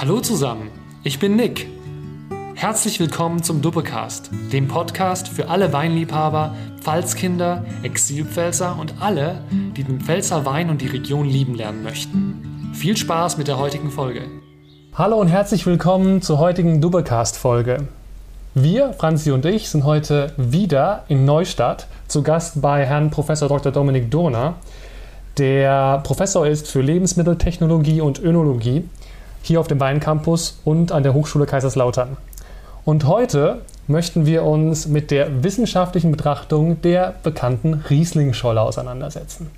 Hallo zusammen, ich bin Nick. Herzlich willkommen zum Duppecast, dem Podcast für alle Weinliebhaber, Pfalzkinder, Exilpfälzer und alle, die den Pfälzer Wein und die Region lieben lernen möchten. Viel Spaß mit der heutigen Folge. Hallo und herzlich willkommen zur heutigen Duppecast-Folge. Wir, Franzi und ich, sind heute wieder in Neustadt zu Gast bei Herrn Professor Dr. Dominik Dohner, der Professor ist für Lebensmitteltechnologie und Önologie hier auf dem Weincampus und an der Hochschule Kaiserslautern. Und heute möchten wir uns mit der wissenschaftlichen Betrachtung der bekannten Rieslingscholle auseinandersetzen.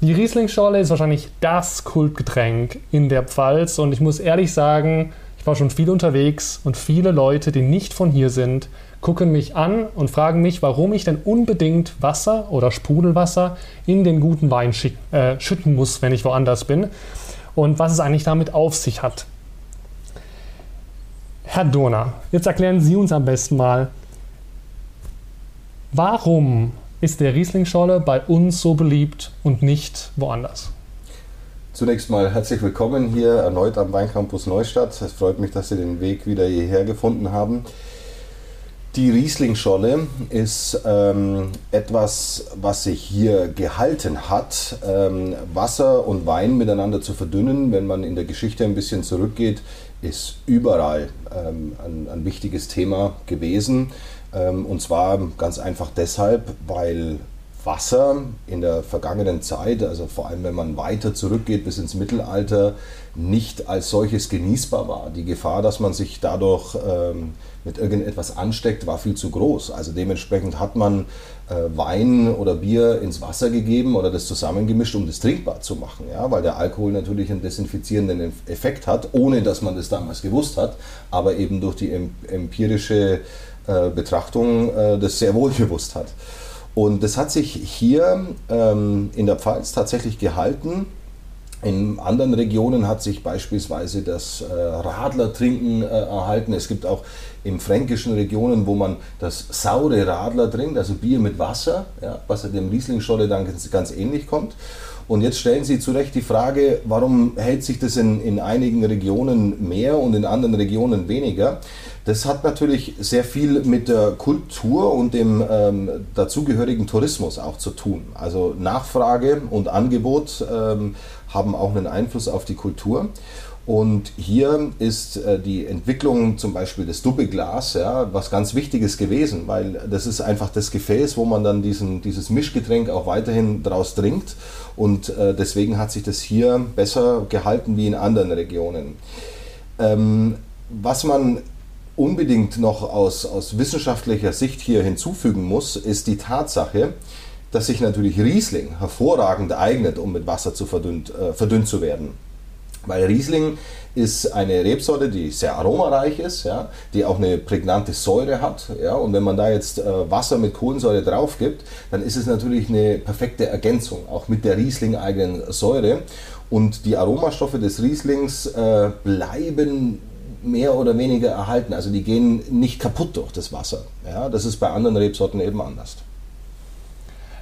Die Rieslingscholle ist wahrscheinlich das Kultgetränk in der Pfalz und ich muss ehrlich sagen, ich war schon viel unterwegs und viele Leute, die nicht von hier sind, gucken mich an und fragen mich, warum ich denn unbedingt Wasser oder Sprudelwasser in den guten Wein äh, schütten muss, wenn ich woanders bin und was es eigentlich damit auf sich hat. Herr Donner, jetzt erklären Sie uns am besten mal, warum ist der Rieslingscholle bei uns so beliebt und nicht woanders? Zunächst mal herzlich willkommen hier erneut am Weincampus Neustadt. Es freut mich, dass Sie den Weg wieder hierher gefunden haben. Die Rieslingscholle ist ähm, etwas, was sich hier gehalten hat, ähm, Wasser und Wein miteinander zu verdünnen. Wenn man in der Geschichte ein bisschen zurückgeht, ist überall ähm, ein, ein, wichtiges Thema gewesen. Ähm, und zwar ganz einfach deshalb, weil Wasser in der vergangenen Zeit, also vor allem wenn man weiter zurückgeht bis ins Mittelalter, nicht als solches genießbar war. Die Gefahr, dass man sich dadurch ähm, mit irgendetwas ansteckt, war viel zu groß. Also dementsprechend hat man äh, Wein oder Bier ins Wasser gegeben oder das zusammengemischt, um das trinkbar zu machen. Ja? Weil der Alkohol natürlich einen desinfizierenden Effekt hat, ohne dass man das damals gewusst hat, aber eben durch die empirische äh, Betrachtung äh, das sehr wohl gewusst hat. Und das hat sich hier ähm, in der Pfalz tatsächlich gehalten. In anderen Regionen hat sich beispielsweise das äh, Radlertrinken äh, erhalten. Es gibt auch in fränkischen Regionen, wo man das saure Radler trinkt, also Bier mit Wasser, ja, was dem Rieslingscholle dann ganz, ganz ähnlich kommt. Und jetzt stellen Sie zu Recht die Frage, warum hält sich das in, in einigen Regionen mehr und in anderen Regionen weniger? Das hat natürlich sehr viel mit der Kultur und dem ähm, dazugehörigen Tourismus auch zu tun. Also Nachfrage und Angebot ähm, haben auch einen Einfluss auf die Kultur. Und hier ist äh, die Entwicklung zum Beispiel des Doppelglas ja, was ganz Wichtiges gewesen, weil das ist einfach das Gefäß, wo man dann diesen, dieses Mischgetränk auch weiterhin draus trinkt. Und äh, deswegen hat sich das hier besser gehalten wie in anderen Regionen. Ähm, was man unbedingt noch aus, aus wissenschaftlicher Sicht hier hinzufügen muss, ist die Tatsache, dass sich natürlich Riesling hervorragend eignet, um mit Wasser zu verdünnt, äh, verdünnt zu werden. Weil Riesling ist eine Rebsorte, die sehr aromareich ist, ja, die auch eine prägnante Säure hat. Ja, und wenn man da jetzt äh, Wasser mit Kohlensäure drauf gibt, dann ist es natürlich eine perfekte Ergänzung, auch mit der Riesling-eigenen Säure. Und die Aromastoffe des Rieslings äh, bleiben mehr oder weniger erhalten. Also die gehen nicht kaputt durch das Wasser. Ja, das ist bei anderen Rebsorten eben anders.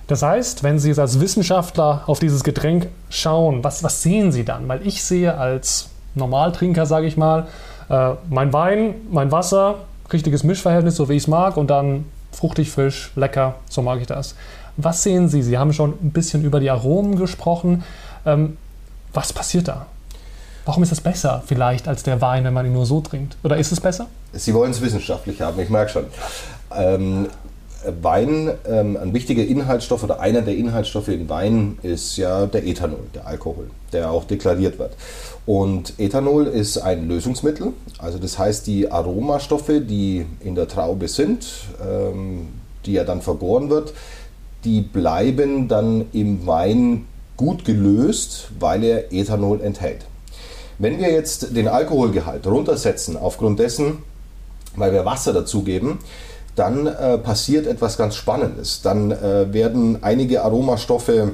Das heißt, wenn Sie jetzt als Wissenschaftler auf dieses Getränk schauen, was, was sehen Sie dann? Weil ich sehe als Normaltrinker, sage ich mal, äh, mein Wein, mein Wasser, richtiges Mischverhältnis, so wie ich es mag, und dann fruchtig, frisch, lecker, so mag ich das. Was sehen Sie? Sie haben schon ein bisschen über die Aromen gesprochen. Ähm, was passiert da? Warum ist es besser vielleicht als der Wein, wenn man ihn nur so trinkt? Oder ist es besser? Sie wollen es wissenschaftlich haben, ich merke schon. Ähm, Wein, ähm, ein wichtiger Inhaltsstoff oder einer der Inhaltsstoffe in Wein ist ja der Ethanol, der Alkohol, der auch deklariert wird. Und Ethanol ist ein Lösungsmittel, also das heißt die Aromastoffe, die in der Traube sind, ähm, die ja dann vergoren wird, die bleiben dann im Wein gut gelöst, weil er Ethanol enthält. Wenn wir jetzt den Alkoholgehalt runtersetzen, aufgrund dessen, weil wir Wasser dazugeben, dann äh, passiert etwas ganz Spannendes. Dann äh, werden einige Aromastoffe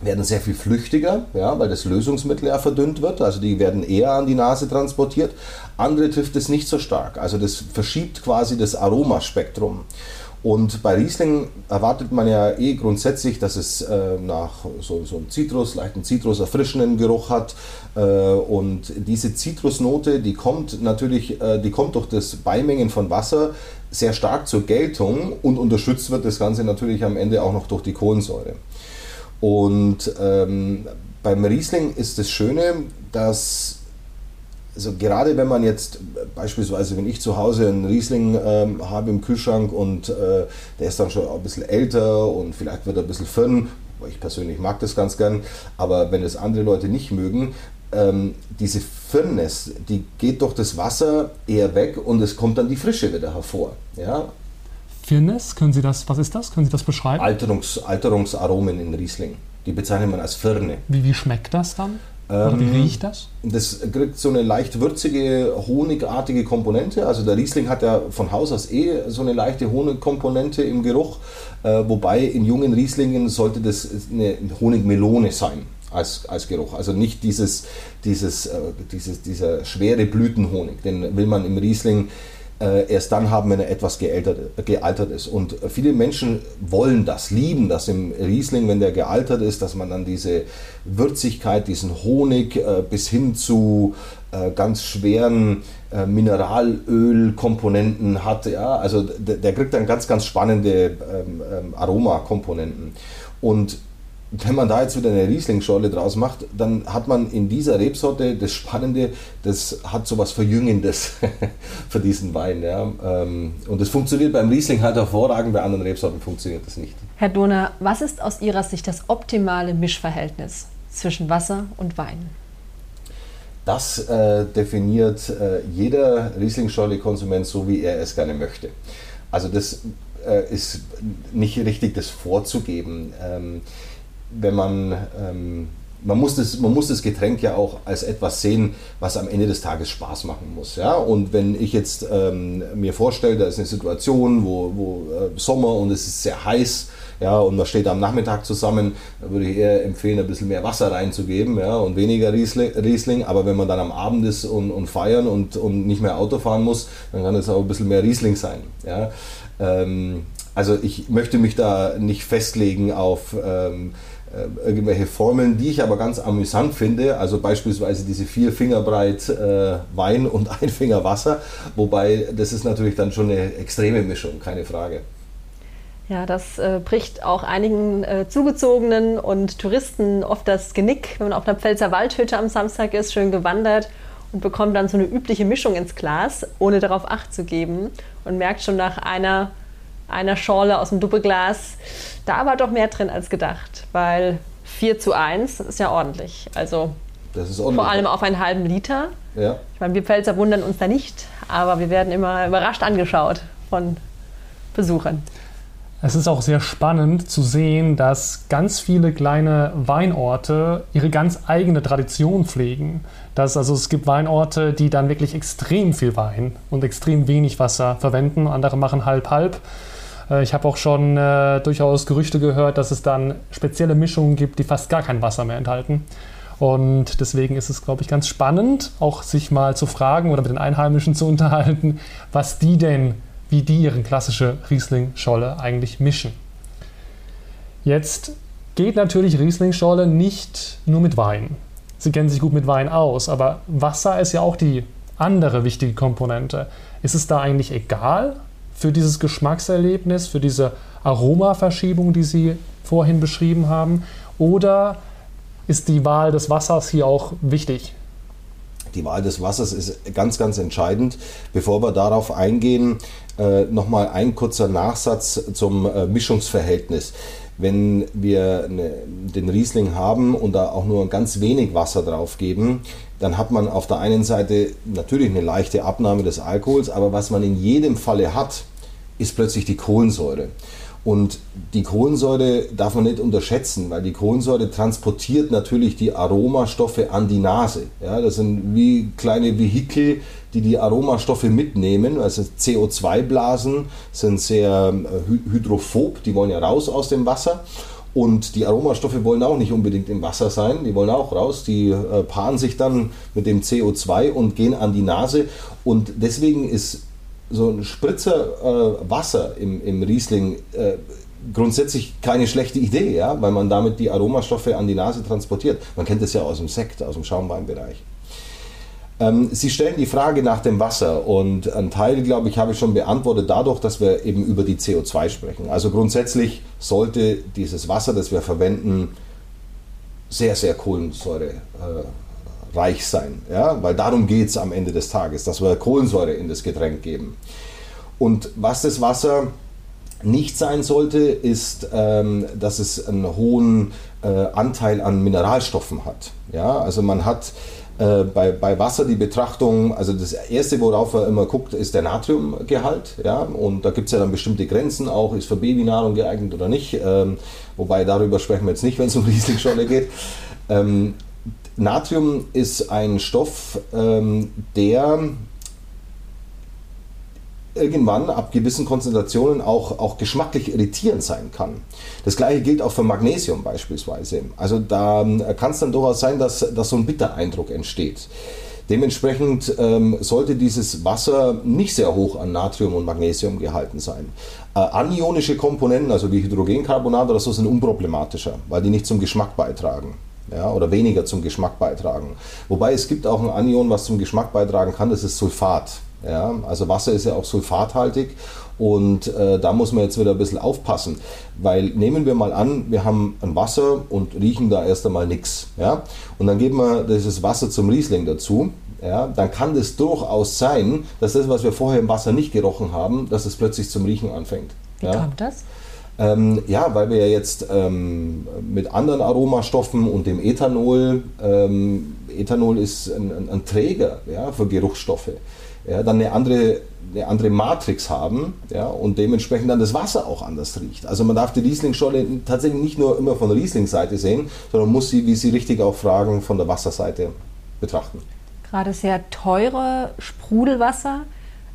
werden sehr viel flüchtiger, ja, weil das Lösungsmittel ja verdünnt wird, also die werden eher an die Nase transportiert. Andere trifft es nicht so stark, also das verschiebt quasi das Aromaspektrum. Und bei Riesling erwartet man ja eh grundsätzlich, dass es äh, nach so, so einem Zitrus, leichten Zitrus, erfrischenden Geruch hat. Äh, und diese Zitrusnote, die kommt natürlich, äh, die kommt durch das Beimengen von Wasser sehr stark zur Geltung und unterstützt wird das Ganze natürlich am Ende auch noch durch die Kohlensäure. Und ähm, beim Riesling ist das Schöne, dass also gerade wenn man jetzt beispielsweise, wenn ich zu Hause einen Riesling ähm, habe im Kühlschrank und äh, der ist dann schon ein bisschen älter und vielleicht wird er ein bisschen firn, ich persönlich mag das ganz gern, aber wenn es andere Leute nicht mögen, ähm, diese Firness, die geht durch das Wasser eher weg und es kommt dann die Frische wieder hervor. Ja? Firness, können Sie das, was ist das? Können Sie das beschreiben? Alterungs, Alterungsaromen in Riesling. Die bezeichnet man als Firne. Wie, wie schmeckt das dann? Oder wie ähm, riecht das? Das kriegt so eine leicht würzige, honigartige Komponente. Also der Riesling hat ja von Haus aus eh so eine leichte Honigkomponente im Geruch. Äh, wobei in jungen Rieslingen sollte das eine Honigmelone sein als, als Geruch. Also nicht dieses, dieses, äh, dieses, dieser schwere Blütenhonig. Den will man im Riesling erst dann haben, wenn er etwas gealtert, gealtert ist. Und viele Menschen wollen das, lieben das im Riesling, wenn der gealtert ist, dass man dann diese Würzigkeit, diesen Honig äh, bis hin zu äh, ganz schweren äh, Mineralölkomponenten hat. Ja? Also der, der, kriegt dann ganz, ganz spannende ähm, ähm, Aromakomponenten. Und wenn man da jetzt wieder eine Riesling-Schorle draus macht, dann hat man in dieser Rebsorte das Spannende, das hat so was Verjüngendes für diesen Wein. Ja. Ähm, und das funktioniert beim Riesling halt hervorragend, bei anderen Rebsorten funktioniert das nicht. Herr Dohner, was ist aus Ihrer Sicht das optimale Mischverhältnis zwischen Wasser und Wein? Das äh, definiert äh, jeder Riesling-Schorle-Konsument so, wie er es gerne möchte. Also das äh, ist nicht richtig, das vorzugeben. Ähm, wenn man, ähm, man, muss das, man muss das Getränk ja auch als etwas sehen, was am Ende des Tages Spaß machen muss. Ja? Und wenn ich jetzt ähm, mir vorstelle, da ist eine Situation, wo, wo äh, Sommer und es ist sehr heiß, ja, und man steht am Nachmittag zusammen, da würde ich eher empfehlen, ein bisschen mehr Wasser reinzugeben ja, und weniger Riesling. Aber wenn man dann am Abend ist und, und feiern und, und nicht mehr Auto fahren muss, dann kann es auch ein bisschen mehr Riesling sein. Ja. Ähm, also ich möchte mich da nicht festlegen auf ähm, äh, irgendwelche Formeln, die ich aber ganz amüsant finde, also beispielsweise diese vier Finger breit äh, Wein und ein Finger Wasser, wobei das ist natürlich dann schon eine extreme Mischung, keine Frage. Ja, das äh, bricht auch einigen äh, Zugezogenen und Touristen oft das Genick, wenn man auf einer Pfälzer Waldhütte am Samstag ist, schön gewandert und bekommt dann so eine übliche Mischung ins Glas, ohne darauf Acht zu geben und merkt schon nach einer einer Schorle aus dem Doppelglas. Da war doch mehr drin als gedacht, weil 4 zu 1 ist ja ordentlich. Also ordentlich. vor allem auf einen halben Liter. Ja. Ich meine, wir Pfälzer wundern uns da nicht, aber wir werden immer überrascht angeschaut von Besuchern. Es ist auch sehr spannend zu sehen, dass ganz viele kleine Weinorte ihre ganz eigene Tradition pflegen. Dass, also es gibt Weinorte, die dann wirklich extrem viel Wein und extrem wenig Wasser verwenden. Andere machen halb-halb. Äh, ich habe auch schon äh, durchaus Gerüchte gehört, dass es dann spezielle Mischungen gibt, die fast gar kein Wasser mehr enthalten. Und deswegen ist es, glaube ich, ganz spannend, auch sich mal zu fragen oder mit den Einheimischen zu unterhalten, was die denn, wie die ihren klassische Riesling-Scholle eigentlich mischen. Jetzt geht natürlich Riesling-Scholle nicht nur mit Wein. Sie kennen sich gut mit Wein aus, aber Wasser ist ja auch die andere wichtige Komponente. Ist es da eigentlich egal, für dieses Geschmackserlebnis, für diese Aromaverschiebung, die Sie vorhin beschrieben haben? Oder ist die Wahl des Wassers hier auch wichtig? Die Wahl des Wassers ist ganz, ganz entscheidend. Bevor wir darauf eingehen, äh, nochmal ein kurzer Nachsatz zum äh, Mischungsverhältnis. Wenn wir eine, den Riesling haben und da auch nur ganz wenig Wasser drauf geben, dann hat man auf der einen Seite natürlich eine leichte Abnahme des Alkohols, aber was man in jedem Falle hat, ist plötzlich die Kohlensäure. Und die Kohlensäure darf man nicht unterschätzen, weil die Kohlensäure transportiert natürlich die Aromastoffe an die Nase. Ja, das sind wie kleine Vehikel, die die Aromastoffe mitnehmen. Also CO2-Blasen sind sehr äh, hydrophob, die wollen ja raus aus dem Wasser. Und die Aromastoffe wollen auch nicht unbedingt im Wasser sein, die wollen auch raus. Die äh, paaren sich dann mit dem CO2 und gehen an die Nase. Und deswegen ist so ein Spritzer äh, Wasser im, im Riesling äh, grundsätzlich keine schlechte Idee, ja, weil man damit die Aromastoffe an die Nase transportiert. Man kennt das ja aus dem Sekt, aus dem Schaumweinbereich. Ähm, Sie stellen die Frage nach dem Wasser und ein Teil, glaube ich, habe ich schon beantwortet dadurch, dass wir eben über die CO2 sprechen. Also grundsätzlich sollte dieses Wasser, das wir verwenden, sehr, sehr kohlensäurereich äh, sein. Ja? Weil darum geht es am Ende des Tages, dass wir Kohlensäure in das Getränk geben. Und was das Wasser nicht sein sollte, ist, ähm, dass es einen hohen äh, Anteil an Mineralstoffen hat. Ja? Also man hat äh, bei, bei Wasser die Betrachtung, also das erste, worauf er immer guckt, ist der Natriumgehalt. Ja? Und da gibt es ja dann bestimmte Grenzen auch, ist für Babynahrung geeignet oder nicht. Ähm, wobei darüber sprechen wir jetzt nicht, wenn es um Rieslingscholle geht. Ähm, Natrium ist ein Stoff, ähm, der irgendwann ab gewissen Konzentrationen auch, auch geschmacklich irritierend sein kann. Das gleiche gilt auch für Magnesium beispielsweise. Also da ähm, kann es dann durchaus sein, dass, dass so ein Bittereindruck entsteht. Dementsprechend ähm, sollte dieses Wasser nicht sehr hoch an Natrium und Magnesium gehalten sein. Äh, anionische Komponenten, also wie Hydrogencarbonat oder so, sind unproblematischer, weil die nicht zum Geschmack beitragen. Ja, oder weniger zum Geschmack beitragen. Wobei es gibt auch ein Anion, was zum Geschmack beitragen kann, das ist Sulfat. Ja, also Wasser ist ja auch sulfathaltig und äh, da muss man jetzt wieder ein bisschen aufpassen, weil nehmen wir mal an, wir haben ein Wasser und riechen da erst einmal nichts. Ja? Und dann geben wir dieses Wasser zum Riesling dazu. Ja, dann kann es durchaus sein, dass das, was wir vorher im Wasser nicht gerochen haben, dass es plötzlich zum Riechen anfängt. Wie ja? kommt das? Ähm, ja, weil wir ja jetzt ähm, mit anderen Aromastoffen und dem Ethanol, ähm, Ethanol ist ein, ein, Träger ja, für Geruchsstoffe ja, dann eine andere, eine andere Matrix haben ja, und dementsprechend dann das Wasser auch anders riecht. Also man darf die Rieslingscholle tatsächlich nicht nur immer von der Rieslingsseite sehen, sondern muss sie, wie Sie richtig auch fragen, von der Wasserseite betrachten. Gerade sehr teure Sprudelwasser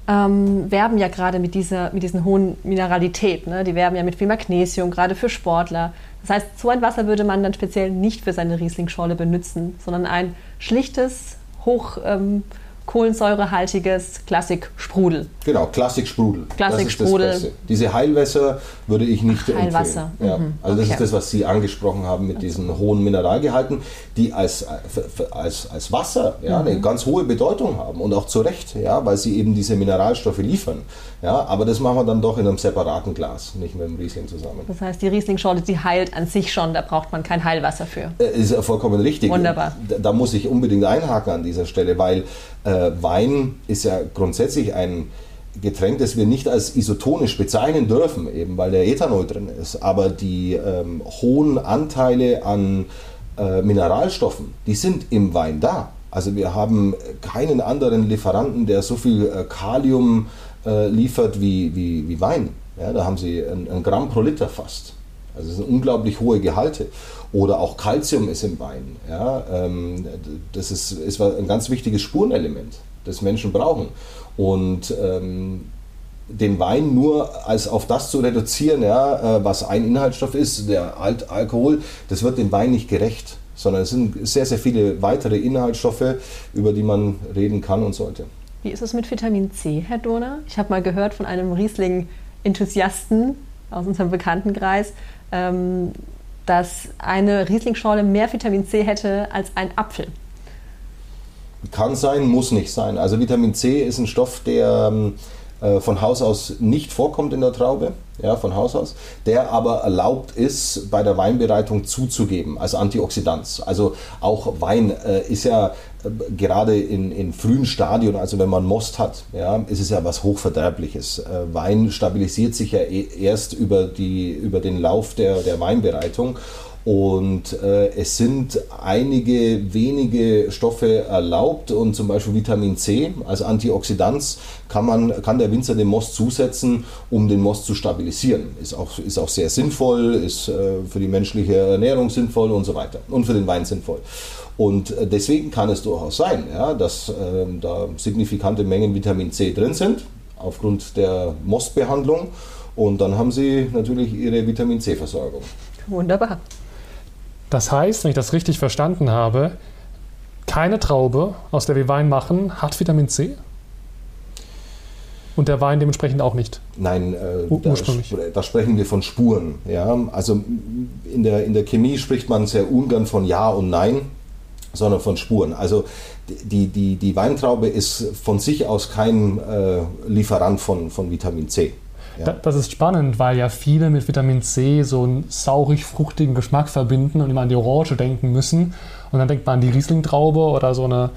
ähm, werben ja gerade mit dieser mit diesen hohen Mineralität. Ne? Die werben ja mit viel Magnesium, gerade für Sportler. Das heißt, so ein Wasser würde man dann speziell nicht für seine Rieslingscholle benutzen, sondern ein schlichtes, hoch ähm, kohlensäurehaltiges Klassik-Sprudel. Genau, Klassik-Sprudel. Klassik-Sprudel. Diese Heilwässer würde ich nicht Ach, Heilwasser. empfehlen. Ja. Mhm. Also das okay. ist das, was Sie angesprochen haben mit diesen hohen Mineralgehalten, die als, als, als Wasser ja, mhm. eine ganz hohe Bedeutung haben und auch zu Recht, ja, weil sie eben diese Mineralstoffe liefern. Ja, aber das machen wir dann doch in einem separaten Glas, nicht mit dem Riesling zusammen. Das heißt, die Riesling-Schorle, die heilt an sich schon, da braucht man kein Heilwasser für. Äh, ist vollkommen richtig. Wunderbar. Da, da muss ich unbedingt einhaken an dieser Stelle, weil äh, Wein ist ja grundsätzlich ein Getränk, das wir nicht als isotonisch bezeichnen dürfen, eben weil der Ethanol drin ist. Aber die ähm, hohen Anteile an äh, Mineralstoffen, die sind im Wein da. Also wir haben keinen anderen Lieferanten, der so viel äh, Kalium äh, liefert wie, wie, wie Wein. Ja, da haben sie ein, ein Gramm pro Liter fast. Also das sind unglaublich hohe Gehalte. Oder auch Calcium ist im Wein. Ja, ähm, das ist, ist ein ganz wichtiges Spurenelement, das Menschen brauchen. Und ähm, den Wein nur als auf das zu reduzieren, ja, äh, was ein Inhaltsstoff ist, der Alt Alkohol, das wird dem Wein nicht gerecht, sondern es sind sehr, sehr viele weitere Inhaltsstoffe, über die man reden kann und sollte. Wie ist es mit Vitamin C, Herr Dohner? Ich habe mal gehört von einem Riesling-Enthusiasten aus unserem Bekanntenkreis, ähm, dass eine Rieslingschorle mehr Vitamin C hätte als ein Apfel. Kann sein, muss nicht sein. Also Vitamin C ist ein Stoff, der ähm, äh, von Haus aus nicht vorkommt in der Traube, ja, von Haus aus, der aber erlaubt ist, bei der Weinbereitung zuzugeben als Antioxidant. Also auch Wein äh, ist ja äh, gerade in, in, frühen Stadien, also wenn man Most hat, ja, ist es ja was Hochverderbliches. Äh, Wein stabilisiert sich ja e-, erst über, die, über den Lauf der, der Weinbereitung und äh, es sind einige wenige Stoffe erlaubt und zum Beispiel Vitamin C als Antioxidant kann, man, kann der Winzer dem Most zusetzen, um den Most zu stabilisieren. Ist auch, ist auch sehr sinnvoll, ist äh, für die menschliche Ernährung sinnvoll und so weiter und für den Wein sinnvoll. Und äh, deswegen kann es durchaus sein, ja, dass äh, da signifikante Mengen Vitamin C drin sind, aufgrund der Mostbehandlung. Und dann haben Sie natürlich Ihre Vitamin C-Versorgung. Wunderbar. Das heißt, wenn ich das richtig verstanden habe, keine Traube, aus der wir Wein machen, hat Vitamin C? Und der Wein dementsprechend auch nicht? Nein, äh, da, da, sprechen wir von Spuren. Ja? Also in der, in der Chemie spricht man sehr ungern von Ja und Nein, sondern von Spuren. Also die, die, die Weintraube ist von sich aus kein äh, Lieferant von, von Vitamin C. Ja. Das ist spannend, weil ja viele mit Vitamin C so einen saurig-fruchtigen Geschmack verbinden und immer an die Orange denken müssen. Und dann denkt man an die Riesling-Traube oder so eine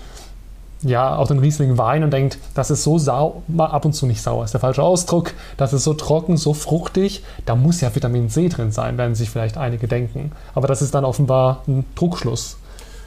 ja, auch den Riesling Wein und denkt, das ist so sauer, ab und zu nicht sauer, ist der falsche Ausdruck, das ist so trocken, so fruchtig, da muss ja Vitamin C drin sein, werden sich vielleicht einige denken. Aber das ist dann offenbar ein Druckschluss.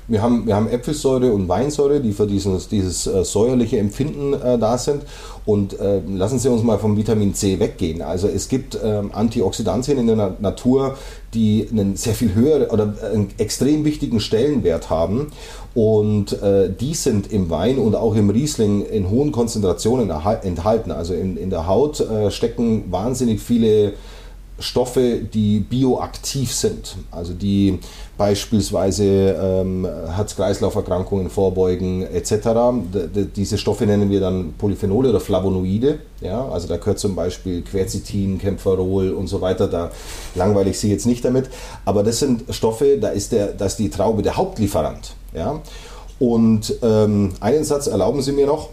Wir haben, wir haben Äpfelsäure und Weinsäure, die für dieses, dieses äh, säuerliche Empfinden äh, da sind. Und äh, lassen Sie uns mal vom Vitamin C weggehen. Also es gibt ähm, Antioxidantien in der Na Natur, die einen sehr viel höheren oder einen extrem wichtigen Stellenwert haben. Und äh, die sind im Wein und auch im Riesling in hohen Konzentrationen enthalten. Also in, in der Haut äh, stecken wahnsinnig viele Stoffe, die bioaktiv sind, also die beispielsweise ähm, Herz-Kreislauf-Erkrankungen vorbeugen etc. D diese Stoffe nennen wir dann Polyphenole oder Flavonoide. Ja? Also da gehört zum Beispiel Quercetin, Kämpferol und so weiter. Da langweile ich Sie jetzt nicht damit. Aber das sind Stoffe, da ist, der, da ist die Traube der Hauptlieferant. Ja? Und ähm, einen Satz erlauben Sie mir noch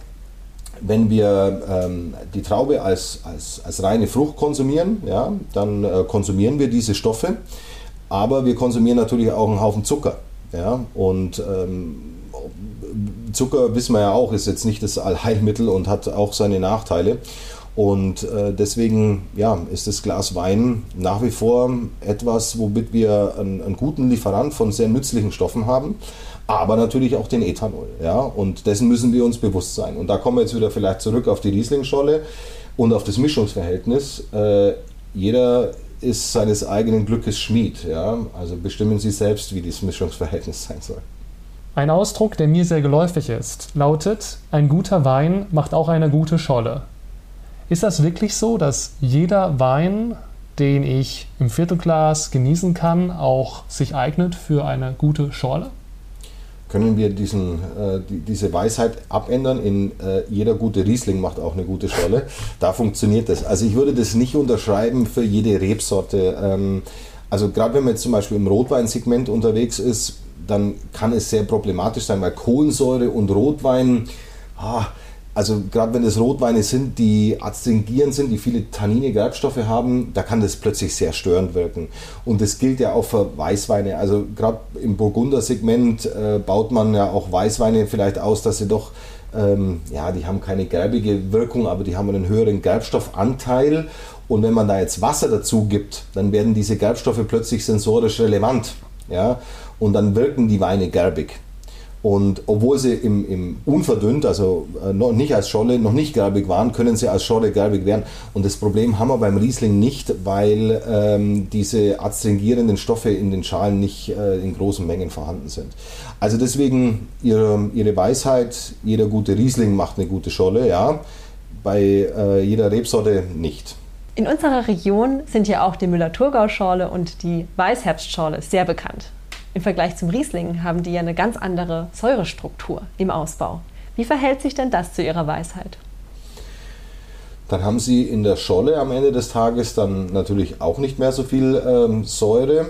wenn wir ähm, die Traube als, als, als reine Frucht konsumieren, ja, dann äh, konsumieren wir diese Stoffe, aber wir konsumieren natürlich auch einen Haufen Zucker. Ja, und ähm, Zucker, wissen wir ja auch, ist jetzt nicht das Allheilmittel und hat auch seine Nachteile. Und äh, deswegen ja, ist das Glas Wein nach wie vor etwas, womit wir einen, einen guten Lieferant von sehr nützlichen Stoffen haben aber natürlich auch den Ethanol. Ja? Und dessen müssen wir uns bewusst sein. Und da kommen wir jetzt wieder vielleicht zurück auf die Rieslingscholle und auf das Mischungsverhältnis. Äh, jeder ist seines eigenen Glückes Schmied. Ja? Also bestimmen Sie selbst, wie dieses Mischungsverhältnis sein soll. Ein Ausdruck, der mir sehr geläufig ist, lautet, ein guter Wein macht auch eine gute Scholle. Ist das wirklich so, dass jeder Wein, den ich im Viertelglas genießen kann, auch sich eignet für eine gute Schorle? können wir diesen, äh, die, diese Weisheit abändern in äh, jeder gute Riesling macht auch eine gute Scholle. Da funktioniert das. Also ich würde das nicht unterschreiben für jede Rebsorte. Ähm, also gerade wenn man jetzt zum Beispiel im Rotweinsegment unterwegs ist, dann kann es sehr problematisch sein, weil Kohlensäure und Rotwein, ah, also gerade wenn es Rotweine sind, die astringierend sind, die viele Tannine, Gerbstoffe haben, da kann das plötzlich sehr störend wirken. Und das gilt ja auch für Weißweine. Also gerade im Burgunder-Segment äh, baut man ja auch Weißweine vielleicht aus, dass sie doch, ähm, ja, die haben keine gerbige Wirkung, aber die haben einen höheren Gerbstoffanteil. Und wenn man da jetzt Wasser dazu gibt, dann werden diese Gerbstoffe plötzlich sensorisch relevant. Ja? Und dann wirken die Weine gerbig. Und obwohl sie im, im unverdünnt, also äh, noch nicht als Scholle, noch nicht gerbig waren, können sie als Scholle gerbig werden. Und das Problem haben wir beim Riesling nicht, weil ähm, diese adstringierenden Stoffe in den Schalen nicht äh, in großen Mengen vorhanden sind. Also deswegen ihre, ihre Weisheit, jeder gute Riesling macht eine gute Scholle, ja. Bei äh, jeder Rebsorte nicht. In unserer Region sind ja auch die Müller-Thurgau-Schorle und die Weißherbstschorle sehr bekannt. Im Vergleich zum Riesling haben die ja eine ganz andere Säurestruktur im Ausbau. Wie verhält sich denn das zu ihrer Weisheit? Dann haben sie in der Scholle am Ende des Tages dann natürlich auch nicht mehr so viel ähm, Säure.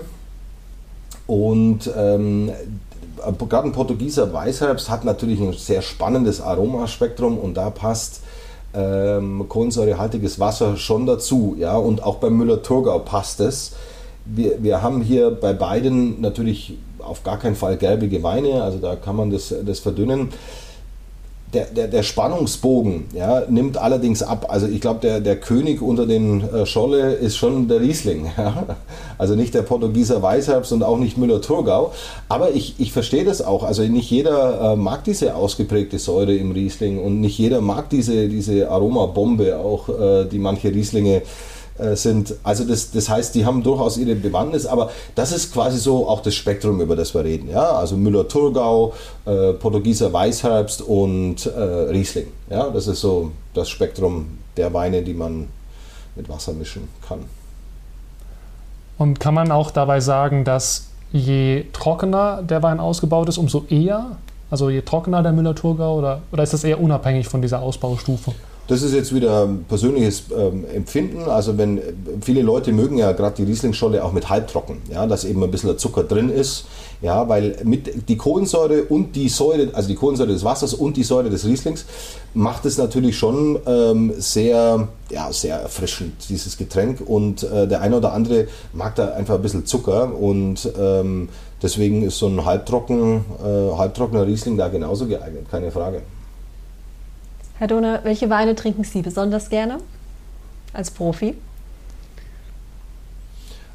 Und ähm, gerade ein Portugieser Weißherbst hat natürlich ein sehr spannendes Aromaspektrum und da passt ähm, kohlensäurehaltiges Wasser schon dazu. Ja? Und auch beim Müller-Thurgau passt es wir, wir haben hier bei beiden natürlich auf gar keinen Fall gelbige Weine, also da kann man das, das verdünnen. Der, der, der Spannungsbogen ja, nimmt allerdings ab. Also ich glaube, der, der König unter den äh, Scholle ist schon der Riesling. Ja? Also nicht der Portugieser Weißherbst und auch nicht Müller-Thurgau. Aber ich, ich verstehe das auch. Also nicht jeder äh, mag diese ausgeprägte Säure im Riesling und nicht jeder mag diese, diese Aromabombe, auch äh, die manche Rieslinge äh, sind. Also das, das heißt, die haben durchaus ihre Bewandtnis, aber das ist quasi so auch das Spektrum, über das wir reden. Ja? Also Müller-Thurgau, äh, Portugieser Weißherbst und äh, Riesling. Ja? Das ist so das Spektrum der Weine, die man mit Wasser mischen kann. Und kann man auch dabei sagen, dass je trockener der Wein ausgebaut ist, umso eher, also je trockener der Müller-Thurgau, oder, oder ist das eher unabhängig von dieser Ausbaustufe? Das ist jetzt wieder persönliches ähm, Empfinden. Also wenn viele Leute mögen ja gerade die Rieslingscholle auch mit halbtrocken, ja, dass eben ein bisschen Zucker drin ist, ja, weil mit die Kohlensäure und die Säure, also die Kohlensäure des Wassers und die Säure des Rieslings macht es natürlich schon ähm, sehr, ja, sehr erfrischend dieses Getränk und äh, der eine oder andere mag da einfach ein bisschen Zucker und ähm, deswegen ist so ein halbtrocken, äh, halbtrockener Riesling da genauso geeignet, keine Frage. Herr Donner, welche Weine trinken Sie besonders gerne als Profi?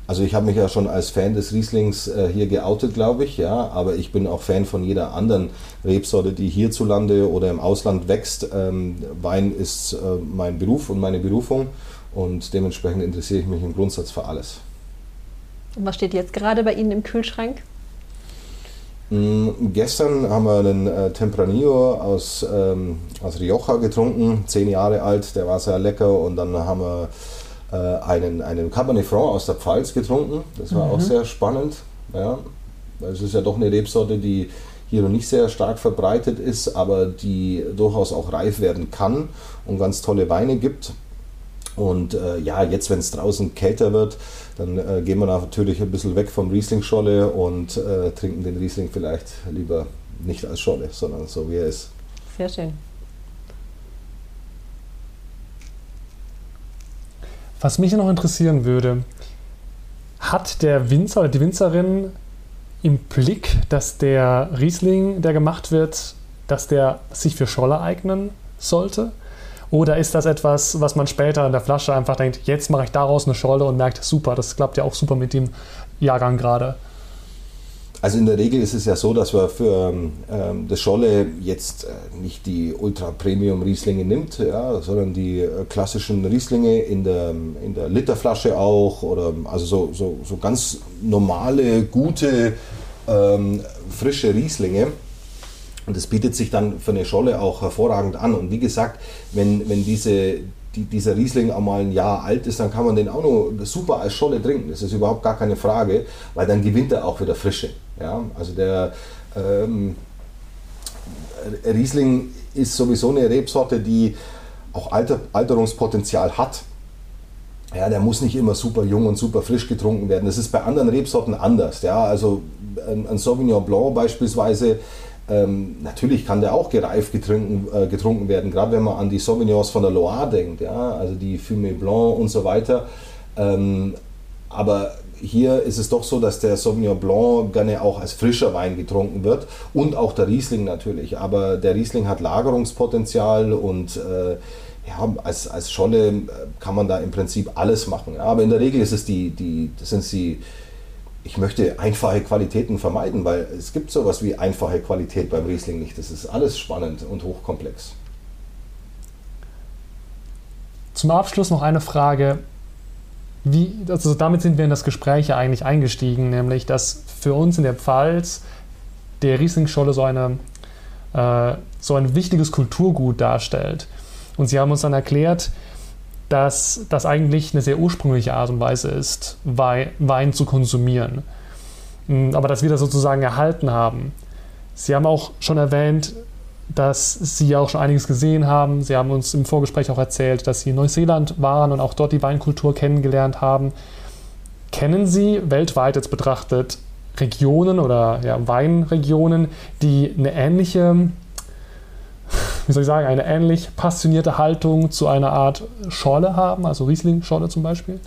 Also ich habe mich ja schon als Fan des Rieslings äh, hier geoutet, glaube ich, ja, aber ich bin auch Fan von jeder anderen Rebsorte, die hierzulande oder im Ausland wächst. Ähm, Wein ist äh, mein Beruf und meine Berufung und dementsprechend interessiere ich mich im Grundsatz für alles. Und was steht jetzt gerade bei Ihnen im Kühlschrank? Mm, gestern haben wir einen äh, Tempranillo aus, ähm, aus Rioja getrunken, zehn Jahre alt, der war sehr lecker. Und dann haben wir äh, einen, einen Cabernet Franc aus der Pfalz getrunken, das war mhm. auch sehr spannend. Ja. Es ist ja doch eine Rebsorte, die hier noch nicht sehr stark verbreitet ist, aber die durchaus auch reif werden kann und ganz tolle Weine gibt. Und äh, ja, jetzt, wenn es draußen kälter wird, dann äh, gehen wir natürlich ein bisschen weg vom Riesling-Scholle und äh, trinken den Riesling vielleicht lieber nicht als Scholle, sondern so wie er ist. Sehr schön. Was mich noch interessieren würde, hat der Winzer oder die Winzerin im Blick, dass der Riesling, der gemacht wird, dass der sich für Scholle eignen sollte? Oder ist das etwas, was man später in der Flasche einfach denkt, jetzt mache ich daraus eine Scholle und merkt, super, das klappt ja auch super mit dem Jahrgang gerade? Also in der Regel ist es ja so, dass man für ähm, das Scholle jetzt äh, nicht die Ultra-Premium-Rieslinge nimmt, ja, sondern die äh, klassischen Rieslinge in der, in der Literflasche auch oder also so, so, so ganz normale, gute, ähm, frische Rieslinge. Und das bietet sich dann für eine Scholle auch hervorragend an. Und wie gesagt, wenn, wenn diese, die, dieser Riesling einmal ein Jahr alt ist, dann kann man den auch noch super als Scholle trinken. Das ist überhaupt gar keine Frage, weil dann gewinnt er auch wieder Frische. Ja? Also der ähm, Riesling ist sowieso eine Rebsorte, die auch Alter, Alterungspotenzial hat. Ja, der muss nicht immer super jung und super frisch getrunken werden. Das ist bei anderen Rebsorten anders. Ja, also ein, ein Sauvignon Blanc beispielsweise ähm, natürlich kann der auch gereift getrunken, äh, getrunken werden, gerade wenn man an die Sauvignons von der Loire denkt, ja, also die Fumé Blanc und so weiter. Ähm, aber hier ist es doch so, dass der Sauvignon Blanc gerne auch als frischer Wein getrunken wird und auch der Riesling natürlich. Aber der Riesling hat Lagerungspotenzial und äh, ja, als, als Scholle äh, kann man da im Prinzip alles machen. Ja. Aber in der Regel ist es die, die, das sind die ich möchte einfache Qualitäten vermeiden, weil es gibt sowas wie einfache Qualität beim Riesling nicht. Das ist alles spannend und hochkomplex. Zum Abschluss noch eine Frage. Wie, also damit sind wir in das Gespräch ja eigentlich eingestiegen, nämlich dass für uns in der Pfalz der Rieslingscholle so, eine, äh, so ein wichtiges Kulturgut darstellt. Und Sie haben uns dann erklärt, dass das eigentlich eine sehr ursprüngliche Art und Weise ist, Wein zu konsumieren. Mm, aber dass wir das sozusagen erhalten haben. Sie haben auch schon erwähnt, dass Sie auch schon einiges gesehen haben. Sie haben uns im Vorgespräch auch erzählt, dass Sie in Neuseeland waren und auch dort die Weinkultur kennengelernt haben. Kennen Sie weltweit jetzt betrachtet Regionen oder ja, Weinregionen, die eine ähnliche wie soll ich sagen, eine ähnlich passionierte Haltung zu einer Art Schorle haben, also Riesling-Schorle zum Beispiel?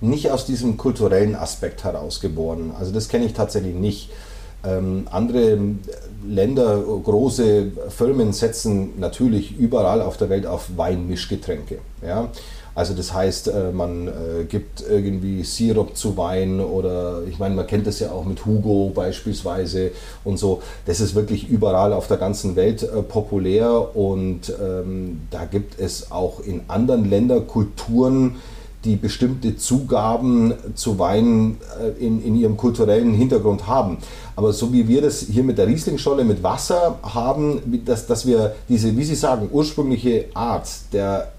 Nicht aus diesem kulturellen Aspekt herausgeboren. Also das kenne ich tatsächlich nicht. Ähm, andere Länder, große Firmen setzen natürlich überall auf der Welt auf Weinmischgetränke. Ja? Also das heißt, äh, man äh, gibt irgendwie Sirup zu Wein oder ich meine, man kennt das ja auch mit Hugo beispielsweise und so. Das ist wirklich überall auf der ganzen Welt äh, populär und ähm, da gibt es auch in anderen Ländern Kulturen, die bestimmte Zugaben zu Wein in, in ihrem kulturellen Hintergrund haben. Aber so wie wir das hier mit der Rieslingscholle mit Wasser haben, dass, dass wir diese, wie Sie sagen, ursprüngliche Art der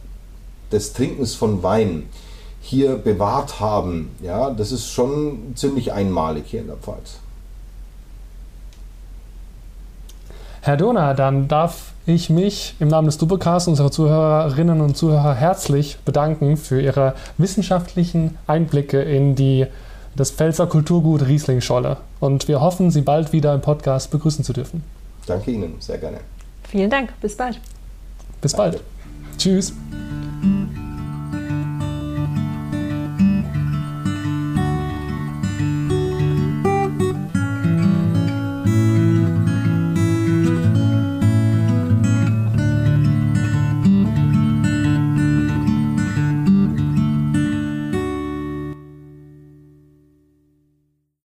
des Trinkens von Wein hier bewahrt haben, ja, das ist schon ziemlich einmalig hier in der Pfalz. Herr Donner, dann darf ich mich im Namen des Doppelcasts unserer Zuhörerinnen und Zuhörer herzlich bedanken für Ihre wissenschaftlichen Einblicke in die, das Pfälzer Kulturgut Riesling-Scholle. Und wir hoffen, Sie bald wieder im Podcast begrüßen zu dürfen. Danke Ihnen, sehr gerne. Vielen Dank, bis bald. Bis bald. Tschüss.